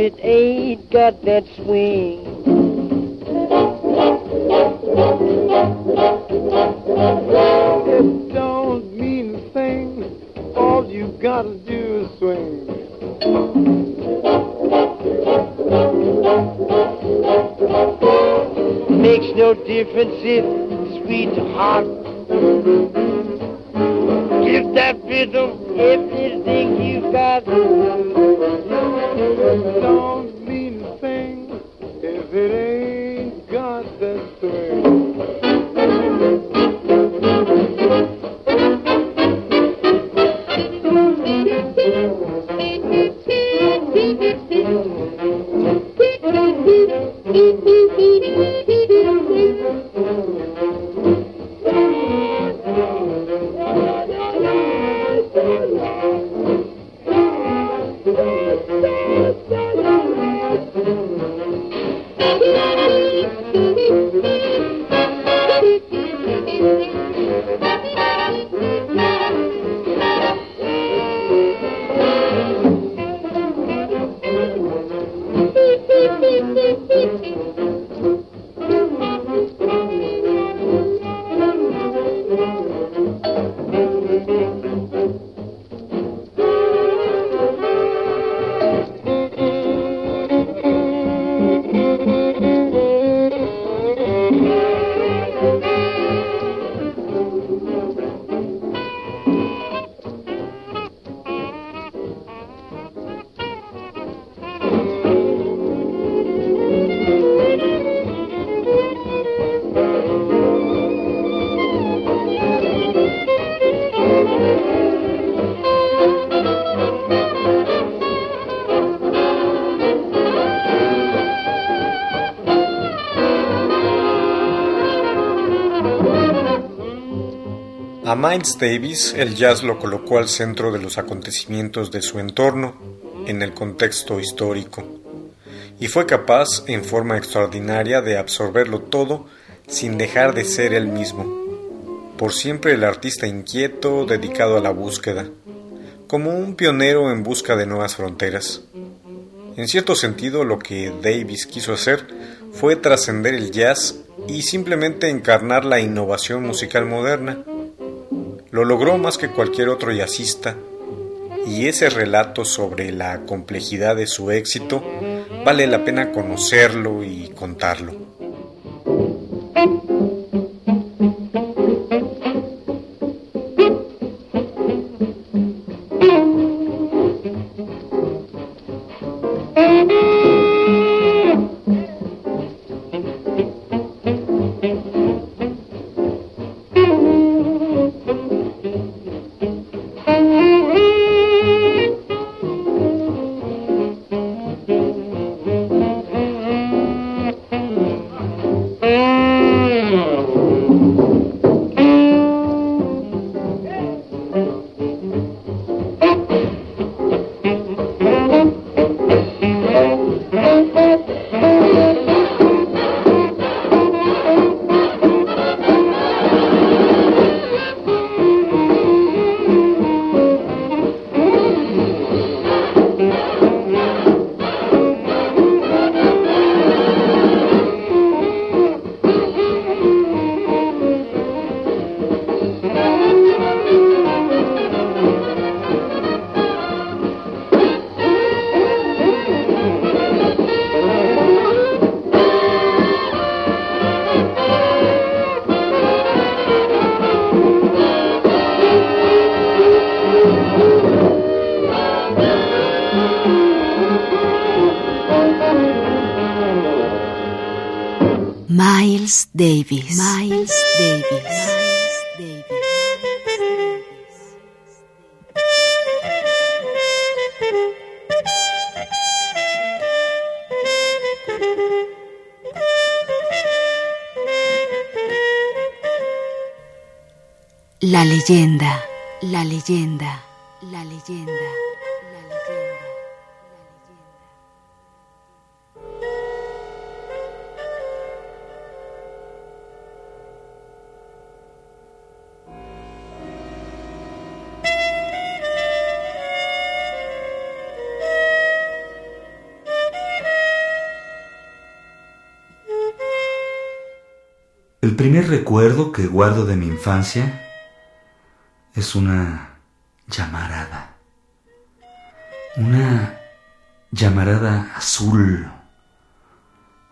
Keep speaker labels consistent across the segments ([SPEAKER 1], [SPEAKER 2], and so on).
[SPEAKER 1] it ain't got that swing.
[SPEAKER 2] It don't mean a thing. All you gotta do is swing.
[SPEAKER 1] Makes no difference if sweet or hot.
[SPEAKER 2] A
[SPEAKER 3] Miles Davis el jazz lo colocó al centro de los acontecimientos de su entorno, en el contexto histórico, y fue capaz, en forma extraordinaria, de absorberlo todo sin dejar de ser él mismo, por siempre el artista inquieto dedicado a la búsqueda, como un pionero en busca de nuevas fronteras. En cierto sentido, lo que Davis quiso hacer fue trascender el jazz y simplemente encarnar la innovación musical moderna. Lo logró más que cualquier otro jazzista, y ese relato sobre la complejidad de su éxito vale la pena conocerlo y contarlo.
[SPEAKER 4] Davis. Miles Davis. La leyenda, la leyenda, la leyenda,
[SPEAKER 5] primer recuerdo que guardo de mi infancia es una llamarada. Una llamarada azul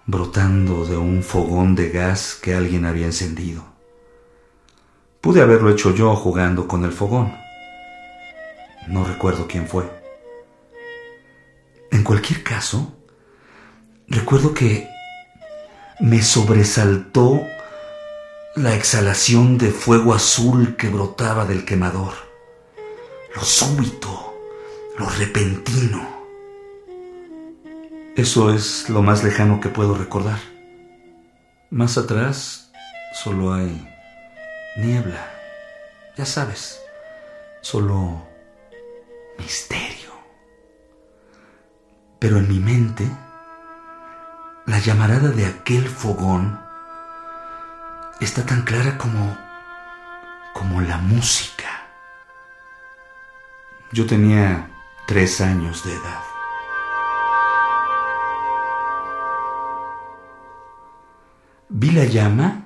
[SPEAKER 5] brotando de un fogón de gas que alguien había encendido. Pude haberlo hecho yo jugando con el fogón. No recuerdo quién fue. En cualquier caso, recuerdo que me sobresaltó la exhalación de fuego azul que brotaba del quemador, lo súbito, lo repentino. Eso es lo más lejano que puedo recordar. Más atrás solo hay niebla, ya sabes, solo misterio. Pero en mi mente, la llamarada de aquel fogón está tan clara como como la música. Yo tenía tres años de edad. Vi la llama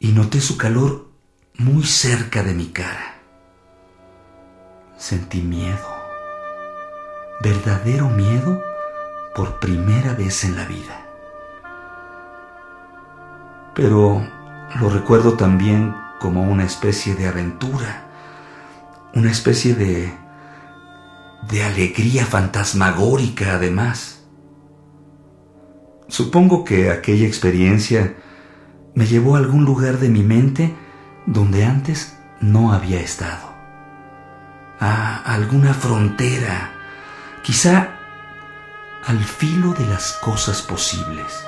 [SPEAKER 5] y noté su calor muy cerca de mi cara. Sentí miedo, verdadero miedo por primera vez en la vida. Pero lo recuerdo también como una especie de aventura, una especie de de alegría fantasmagórica además. Supongo que aquella experiencia me llevó a algún lugar de mi mente donde antes no había estado. A alguna frontera, quizá al filo de las cosas posibles.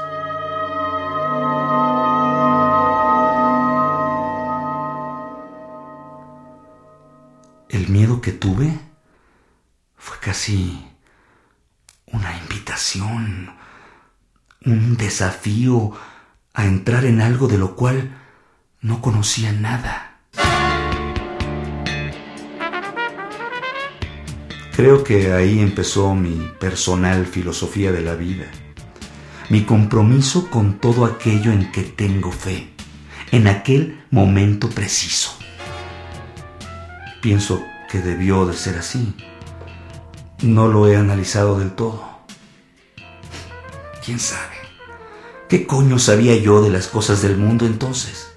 [SPEAKER 5] Que tuve fue casi una invitación, un desafío a entrar en algo de lo cual no conocía nada. Creo que ahí empezó mi personal filosofía de la vida, mi compromiso con todo aquello en que tengo fe, en aquel momento preciso. Pienso que debió de ser así. No lo he analizado del todo. ¿Quién sabe? ¿Qué coño sabía yo de las cosas del mundo entonces?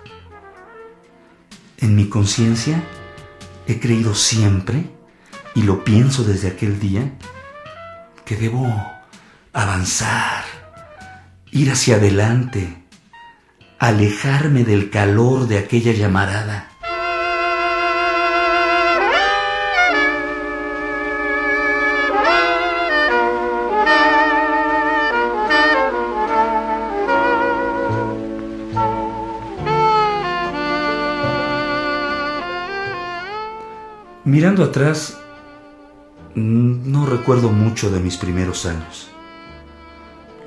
[SPEAKER 5] En mi conciencia he creído siempre, y lo pienso desde aquel día, que debo avanzar, ir hacia adelante, alejarme del calor de aquella llamarada Mirando atrás, no recuerdo mucho de mis primeros años.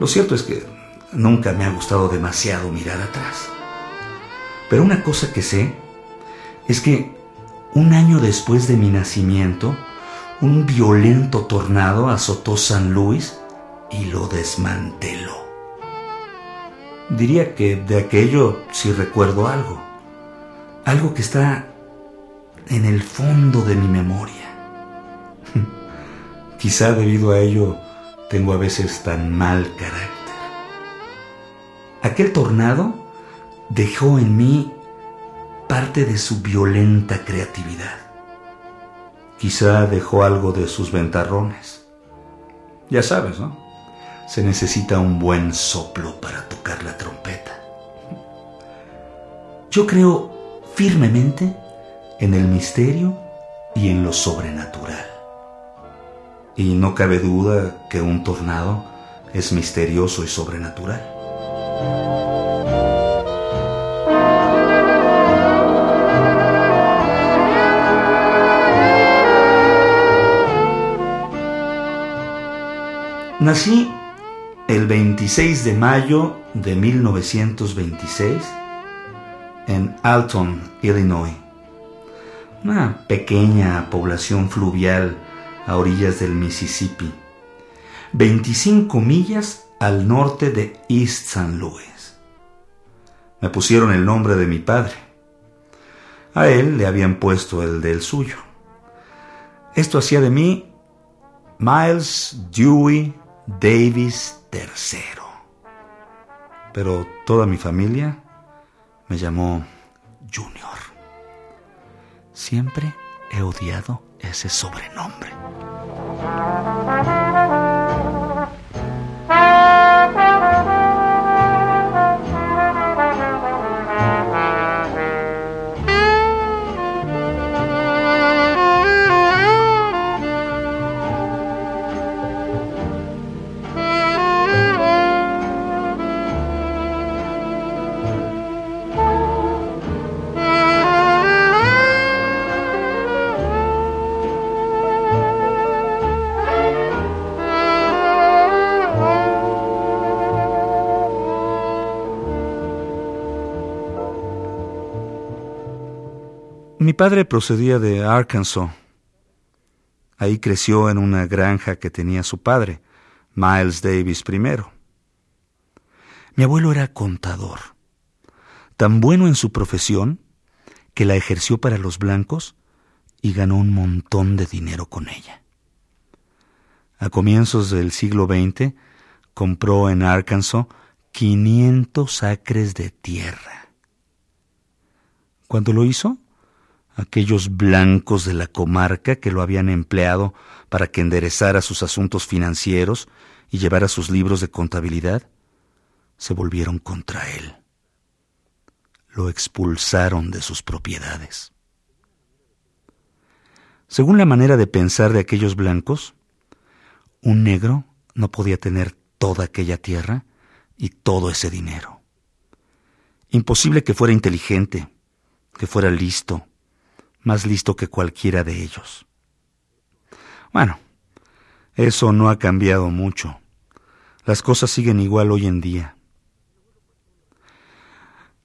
[SPEAKER 5] Lo cierto es que nunca me ha gustado demasiado mirar atrás. Pero una cosa que sé es que un año después de mi nacimiento, un violento tornado azotó San Luis y lo desmanteló. Diría que de aquello sí recuerdo algo. Algo que está en el fondo de mi memoria. Quizá debido a ello tengo a veces tan mal carácter. Aquel tornado dejó en mí parte de su violenta creatividad. Quizá dejó algo de sus ventarrones. Ya sabes, ¿no? Se necesita un buen soplo para tocar la trompeta. Yo creo firmemente en el misterio y en lo sobrenatural. Y no cabe duda que un tornado es misterioso y sobrenatural. Nací el 26 de mayo de 1926 en Alton, Illinois una pequeña población fluvial a orillas del Mississippi, 25 millas al norte de East St. Louis. me pusieron el nombre de mi padre. A él le habían puesto el del suyo. Esto hacía de mí Miles Dewey Davis III. Pero toda mi familia me llamó Junior. Siempre he odiado ese sobrenombre. Padre procedía de Arkansas. Ahí creció en una granja que tenía su padre, Miles Davis I. Mi abuelo era contador, tan bueno en su profesión que la ejerció para los blancos y ganó un montón de dinero con ella. A comienzos del siglo XX compró en Arkansas 500 acres de tierra. Cuando lo hizo, aquellos blancos de la comarca que lo habían empleado para que enderezara sus asuntos financieros y llevara sus libros de contabilidad, se volvieron contra él. Lo expulsaron de sus propiedades. Según la manera de pensar de aquellos blancos, un negro no podía tener toda aquella tierra y todo ese dinero. Imposible que fuera inteligente, que fuera listo, más listo que cualquiera de ellos. Bueno, eso no ha cambiado mucho. Las cosas siguen igual hoy en día.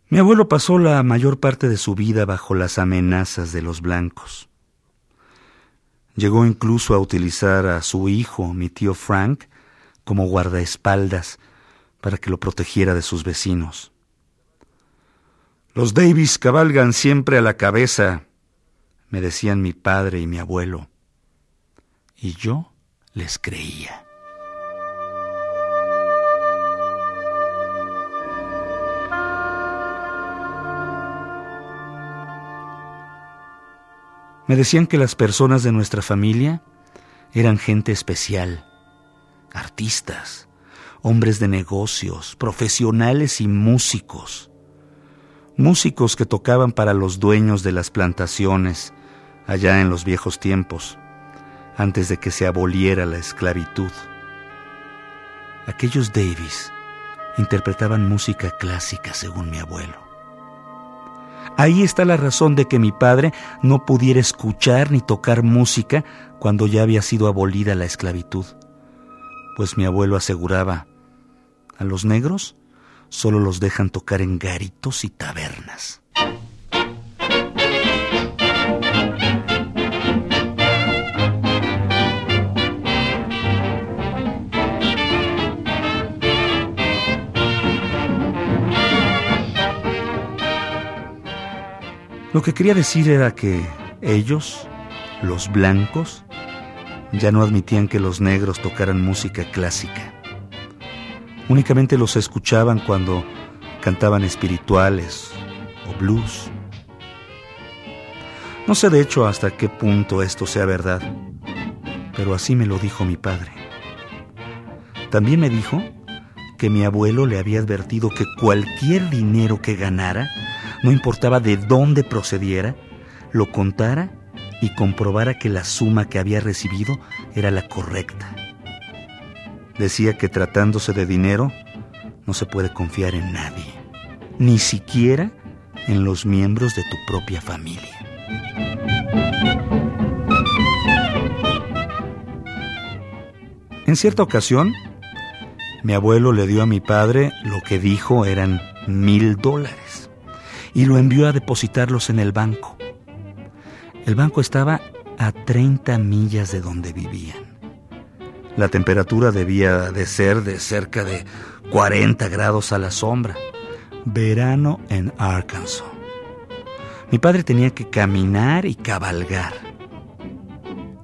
[SPEAKER 5] Mi abuelo pasó la mayor parte de su vida bajo las amenazas de los blancos. Llegó incluso a utilizar a su hijo, mi tío Frank, como guardaespaldas para que lo protegiera de sus vecinos. Los Davis cabalgan siempre a la cabeza, me decían mi padre y mi abuelo, y yo les creía. Me decían que las personas de nuestra familia eran gente especial, artistas, hombres de negocios, profesionales y músicos. Músicos que tocaban para los dueños de las plantaciones, allá en los viejos tiempos, antes de que se aboliera la esclavitud. Aquellos Davis interpretaban música clásica, según mi abuelo. Ahí está la razón de que mi padre no pudiera escuchar ni tocar música cuando ya había sido abolida la esclavitud, pues mi abuelo aseguraba, a los negros solo los dejan tocar en garitos y tabernas. Lo que quería decir era que ellos, los blancos, ya no admitían que los negros tocaran música clásica. Únicamente los escuchaban cuando cantaban espirituales o blues. No sé de hecho hasta qué punto esto sea verdad, pero así me lo dijo mi padre. También me dijo que mi abuelo le había advertido que cualquier dinero que ganara no importaba de dónde procediera, lo contara y comprobara que la suma que había recibido era la correcta. Decía que tratándose de dinero, no se puede confiar en nadie, ni siquiera en los miembros de tu propia familia. En cierta ocasión, mi abuelo le dio a mi padre lo que dijo eran mil dólares y lo envió a depositarlos en el banco. El banco estaba a 30 millas de donde vivían. La temperatura debía de ser de cerca de 40 grados a la sombra, Verano en Arkansas. Mi padre tenía que caminar y cabalgar.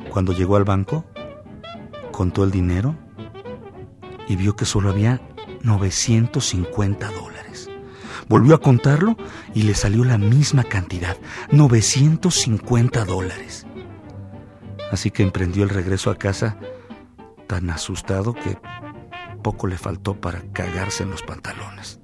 [SPEAKER 5] Cuando llegó al banco, contó el dinero y vio que solo había 950 dólares. Volvió a contarlo y le salió la misma cantidad, 950 dólares. Así que emprendió el regreso a casa tan asustado que poco le faltó para cagarse en los pantalones.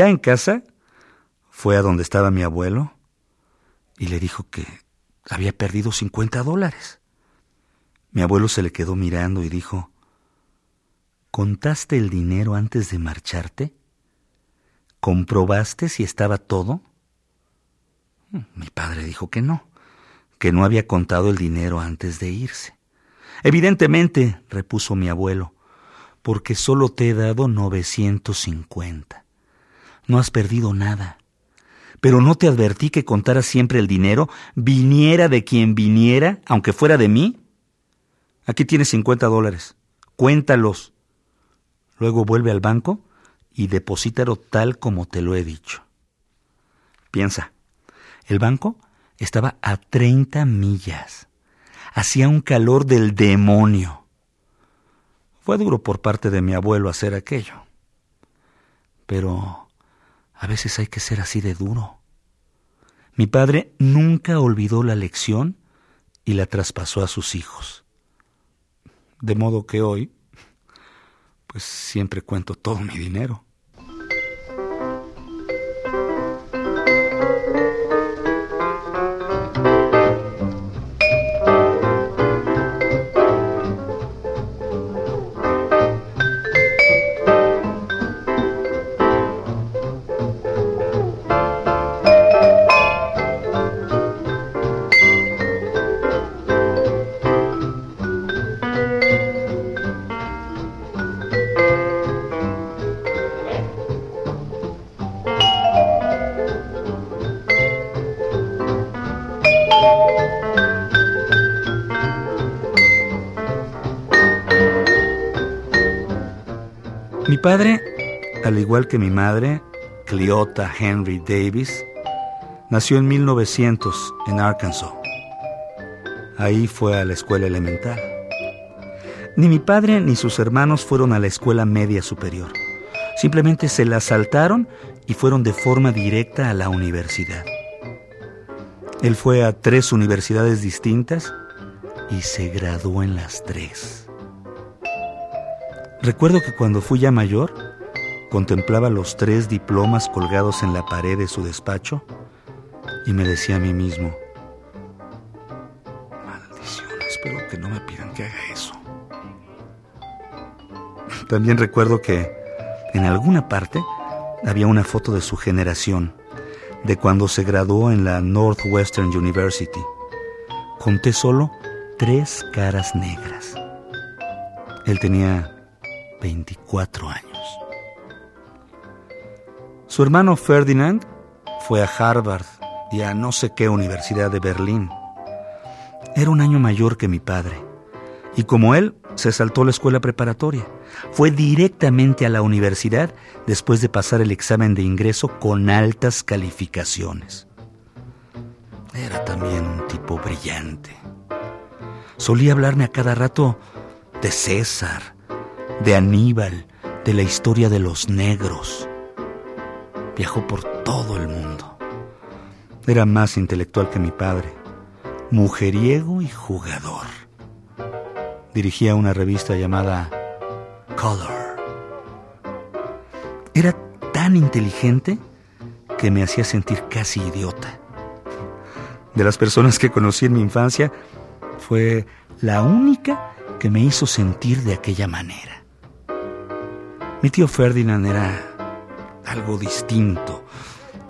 [SPEAKER 5] Ya en casa, fue a donde estaba mi abuelo y le dijo que había perdido 50 dólares. Mi abuelo se le quedó mirando y dijo, ¿Contaste el dinero antes de marcharte? ¿Comprobaste si estaba todo? Mi padre dijo que no, que no había contado el dinero antes de irse. Evidentemente, repuso mi abuelo, porque solo te he dado 950 no has perdido nada. Pero no te advertí que contaras siempre el dinero, viniera de quien viniera, aunque fuera de mí. Aquí tienes 50 dólares. Cuéntalos. Luego vuelve al banco y deposítalo tal como te lo he dicho. Piensa, el banco estaba a 30 millas. Hacía un calor del demonio. Fue duro por parte de mi abuelo hacer aquello. Pero a veces hay que ser así de duro. Mi padre nunca olvidó la lección y la traspasó a sus hijos. De modo que hoy, pues siempre cuento todo mi dinero. Padre, al igual que mi madre, Cleota Henry Davis, nació en 1900 en Arkansas. Ahí fue a la escuela elemental. Ni mi padre ni sus hermanos fueron a la escuela media superior. Simplemente se la saltaron y fueron de forma directa a la universidad. Él fue a tres universidades distintas y se graduó en las tres. Recuerdo que cuando fui ya mayor, contemplaba los tres diplomas colgados en la pared de su despacho y me decía a mí mismo, maldición, espero que no me pidan que haga eso. También recuerdo que en alguna parte había una foto de su generación, de cuando se graduó en la Northwestern University. Conté solo tres caras negras. Él tenía 24 años. Su hermano Ferdinand fue a Harvard y a no sé qué universidad de Berlín. Era un año mayor que mi padre, y como él, se saltó la escuela preparatoria. Fue directamente a la universidad después de pasar el examen de ingreso con altas calificaciones. Era también un tipo brillante. Solía hablarme a cada rato de César, de Aníbal, de la historia de los negros. Viajó por todo el mundo. Era más intelectual que mi padre, mujeriego y jugador. Dirigía una revista llamada Color. Era tan inteligente que me hacía sentir casi idiota. De las personas que conocí en mi infancia, fue la única que me hizo sentir de aquella manera. Mi tío Ferdinand era algo distinto,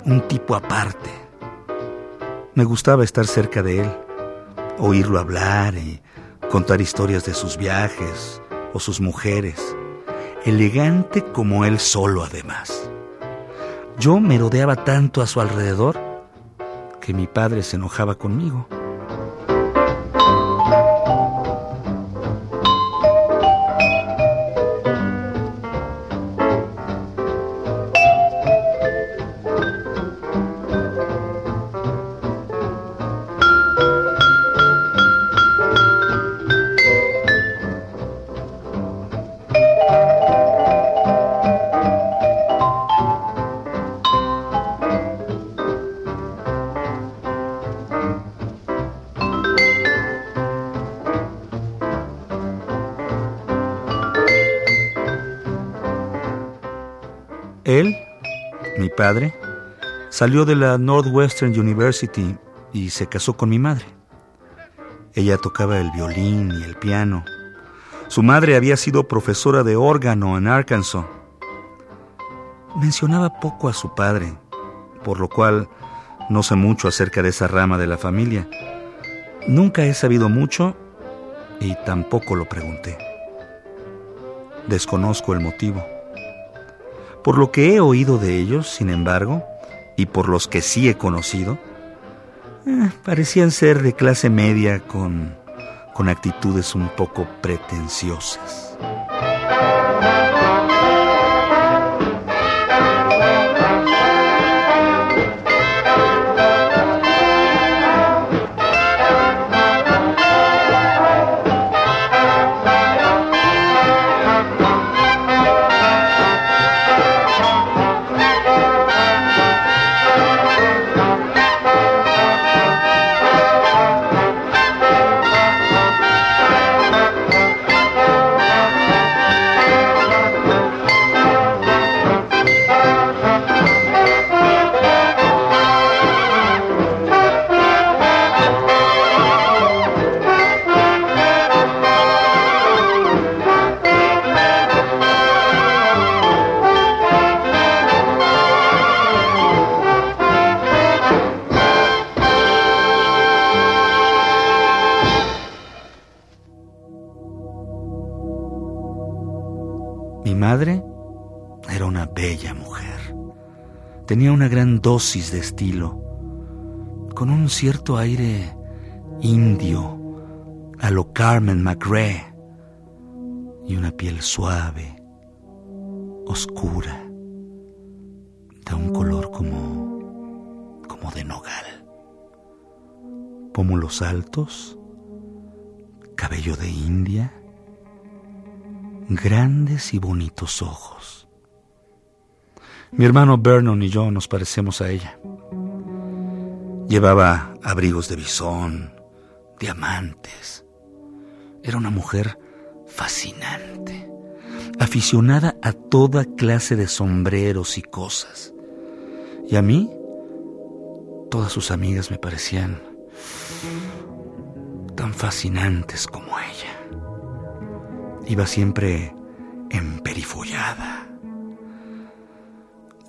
[SPEAKER 5] un tipo aparte. Me gustaba estar cerca de él, oírlo hablar y contar historias de sus viajes o sus mujeres, elegante como él solo además. Yo me rodeaba tanto a su alrededor que mi padre se enojaba conmigo. Padre, salió de la Northwestern University y se casó con mi madre. Ella tocaba el violín y el piano. Su madre había sido profesora de órgano en Arkansas. Mencionaba poco a su padre, por lo cual no sé mucho acerca de esa rama de la familia. Nunca he sabido mucho y tampoco lo pregunté. Desconozco el motivo. Por lo que he oído de ellos, sin embargo, y por los que sí he conocido, eh, parecían ser de clase media con, con actitudes un poco pretenciosas. Bella mujer. Tenía una gran dosis de estilo, con un cierto aire indio, a lo Carmen McRae, y una piel suave, oscura, de un color como, como de nogal. Pómulos altos, cabello de india, grandes y bonitos ojos. Mi hermano Vernon y yo nos parecemos a ella. Llevaba abrigos de bisón, diamantes. Era una mujer fascinante, aficionada a toda clase de sombreros y cosas. Y a mí, todas sus amigas me parecían tan fascinantes como ella. Iba siempre emperifollada.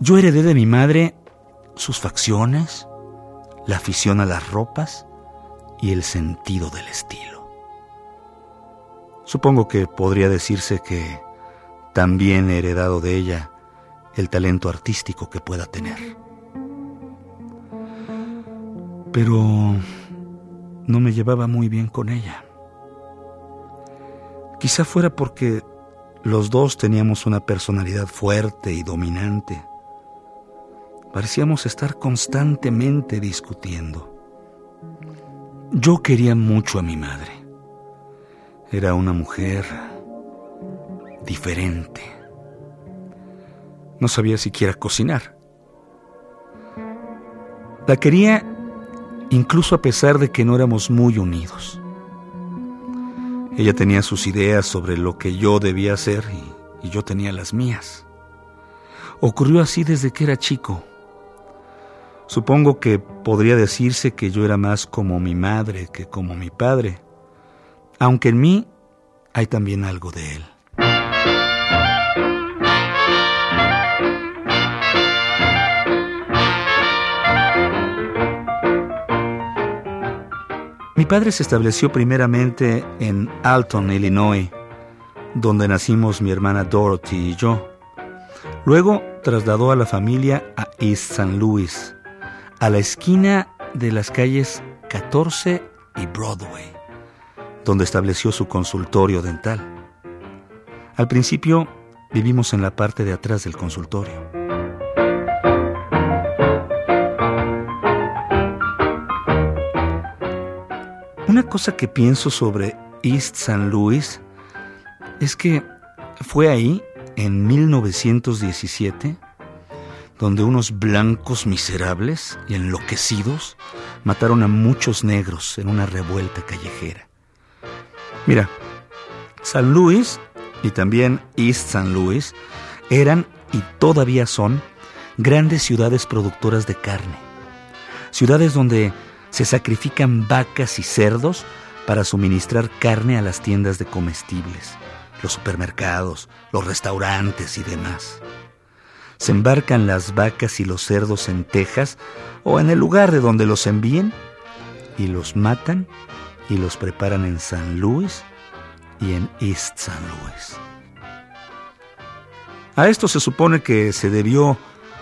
[SPEAKER 5] Yo heredé de mi madre sus facciones, la afición a las ropas y el sentido del estilo. Supongo que podría decirse que también he heredado de ella el talento artístico que pueda tener. Pero no me llevaba muy bien con ella. Quizá fuera porque los dos teníamos una personalidad fuerte y dominante. Parecíamos estar constantemente discutiendo. Yo quería mucho a mi madre. Era una mujer diferente. No sabía siquiera cocinar. La quería incluso a pesar de que no éramos muy unidos. Ella tenía sus ideas sobre lo que yo debía hacer y, yo tenía las mías. Ocurrió así desde que era chico. Supongo que podría decirse que yo era más como mi madre que como mi padre, aunque en mí hay también algo de él. Mi padre se estableció primeramente en Alton, Illinois, donde nacimos mi hermana Dorothy y yo. Luego trasladó a la familia a East St. Louis, a la esquina de las calles 14 y Broadway, donde estableció su consultorio dental. Al principio vivimos en la parte de atrás del consultorio. Una cosa que pienso sobre East St. Louis es que fue ahí, en 1917, donde unos blancos miserables y enloquecidos mataron a muchos negros en una revuelta callejera. Mira, San Luis y también East San Louis eran y todavía son grandes ciudades productoras de carne. Ciudades donde se sacrifican vacas y cerdos para suministrar carne a las tiendas de comestibles, los supermercados, los restaurantes y demás. Se embarcan las vacas y los cerdos en Texas o en el lugar de donde los envíen y los matan y los preparan en San Luis y en East San Luis. A esto se supone que se debió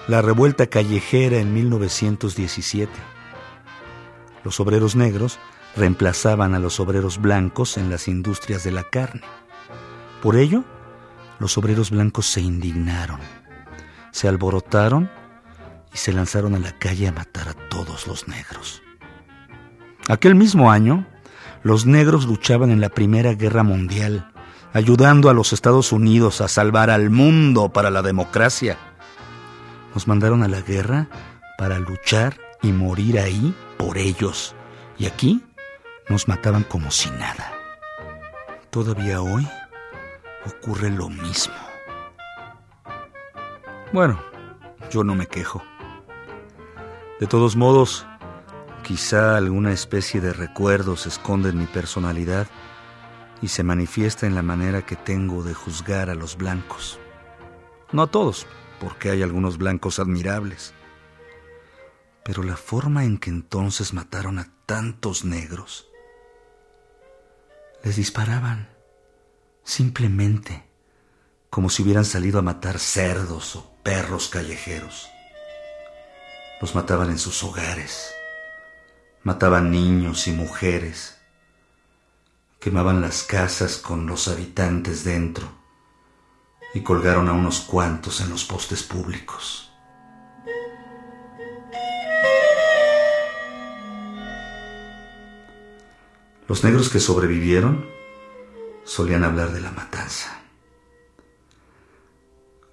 [SPEAKER 5] la revuelta callejera en 1917. Los obreros negros reemplazaban a los obreros blancos en las industrias de la carne. Por ello, los obreros blancos se indignaron, se alborotaron y se lanzaron a la calle a matar a todos los negros. Aquel mismo año, los negros luchaban en la Primera Guerra Mundial, ayudando a los Estados Unidos a salvar al mundo para la democracia. Nos mandaron a la guerra para luchar y morir ahí por ellos. Y aquí nos mataban como si nada. Todavía hoy ocurre lo mismo. Bueno, yo no me quejo. De todos modos, quizá alguna especie de recuerdo se esconde en mi personalidad y se manifiesta en la manera que tengo de juzgar a los blancos. No a todos, porque hay algunos blancos admirables. Pero la forma en que entonces mataron a tantos negros, les disparaban simplemente como si hubieran salido a matar cerdos o perros callejeros. Los mataban en sus hogares. Mataban niños y mujeres. Quemaban las casas con los habitantes dentro y colgaron a unos cuantos en los postes públicos. Los negros que sobrevivieron solían hablar de la matanza.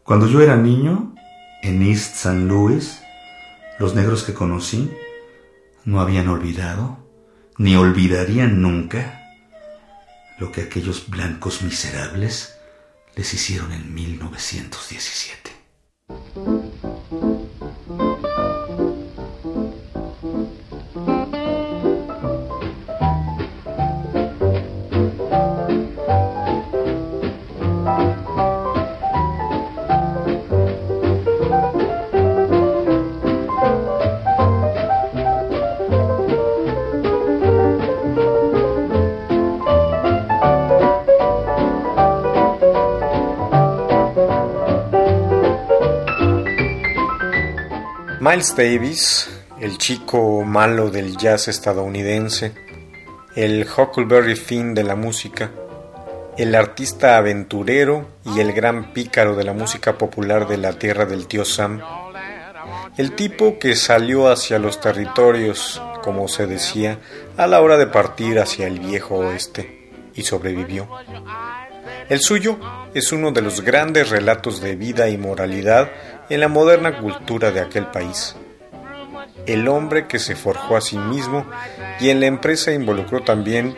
[SPEAKER 5] Cuando yo era niño, en East St. Louis, los negros que conocí no habían olvidado, ni olvidarían nunca, lo que aquellos blancos miserables les hicieron en 1917.
[SPEAKER 3] Miles Davis, el chico malo del jazz estadounidense, el Huckleberry Finn de la música, el artista aventurero y el gran pícaro de la música popular de la tierra del tío Sam, el tipo que salió hacia los territorios, como se decía, a la hora de partir hacia el viejo oeste y sobrevivió. El suyo es uno de los grandes relatos de vida y moralidad en la moderna cultura de aquel país. El hombre que se forjó a sí mismo y en la empresa involucró también,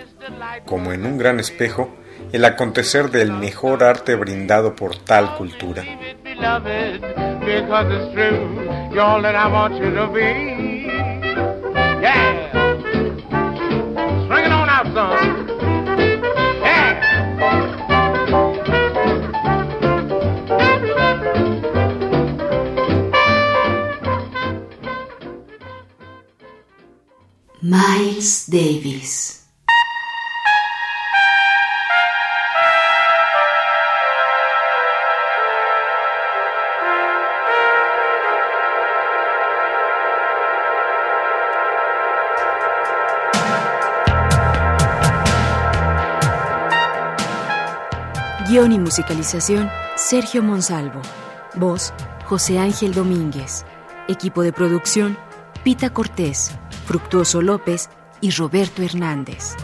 [SPEAKER 3] como en un gran espejo, el acontecer del mejor arte brindado por tal cultura.
[SPEAKER 4] Miles Davis. Guión y musicalización, Sergio Monsalvo. Voz, José Ángel Domínguez. Equipo de producción, Pita Cortés, Fructuoso López y Roberto Hernández.